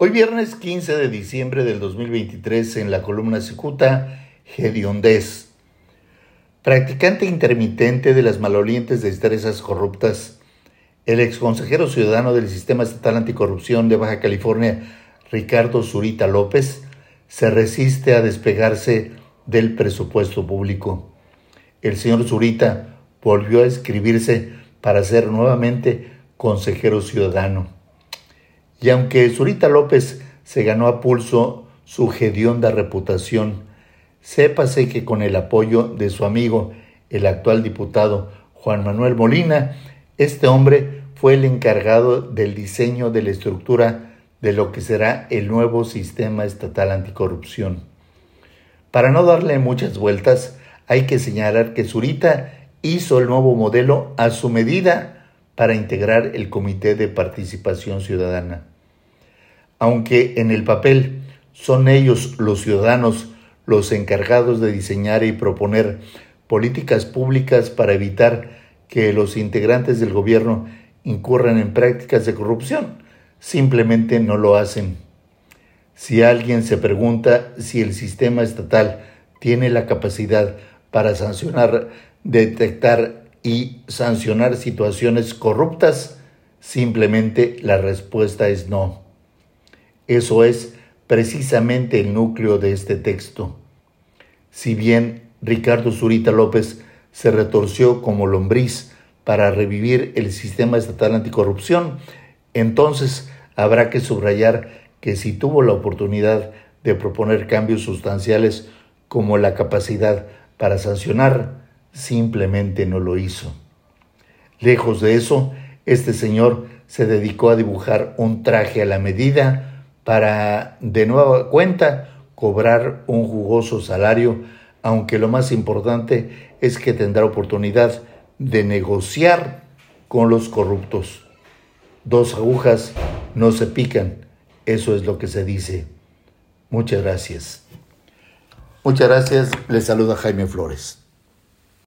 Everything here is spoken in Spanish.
Hoy viernes 15 de diciembre del 2023 en la columna Cicuta, Gediondez. Practicante intermitente de las malolientes destrezas corruptas, el exconsejero ciudadano del Sistema Estatal Anticorrupción de Baja California, Ricardo Zurita López, se resiste a despegarse del presupuesto público. El señor Zurita volvió a escribirse para ser nuevamente consejero ciudadano. Y aunque Zurita López se ganó a pulso su hedionda reputación, sépase que con el apoyo de su amigo, el actual diputado Juan Manuel Molina, este hombre fue el encargado del diseño de la estructura de lo que será el nuevo sistema estatal anticorrupción. Para no darle muchas vueltas, hay que señalar que Zurita hizo el nuevo modelo a su medida para integrar el Comité de Participación Ciudadana. Aunque en el papel son ellos los ciudadanos los encargados de diseñar y proponer políticas públicas para evitar que los integrantes del gobierno incurran en prácticas de corrupción, simplemente no lo hacen. Si alguien se pregunta si el sistema estatal tiene la capacidad para sancionar, detectar y sancionar situaciones corruptas? Simplemente la respuesta es no. Eso es precisamente el núcleo de este texto. Si bien Ricardo Zurita López se retorció como lombriz para revivir el sistema estatal anticorrupción, entonces habrá que subrayar que si tuvo la oportunidad de proponer cambios sustanciales como la capacidad para sancionar, simplemente no lo hizo. Lejos de eso, este señor se dedicó a dibujar un traje a la medida para, de nueva cuenta, cobrar un jugoso salario, aunque lo más importante es que tendrá oportunidad de negociar con los corruptos. Dos agujas no se pican, eso es lo que se dice. Muchas gracias. Muchas gracias, le saluda Jaime Flores.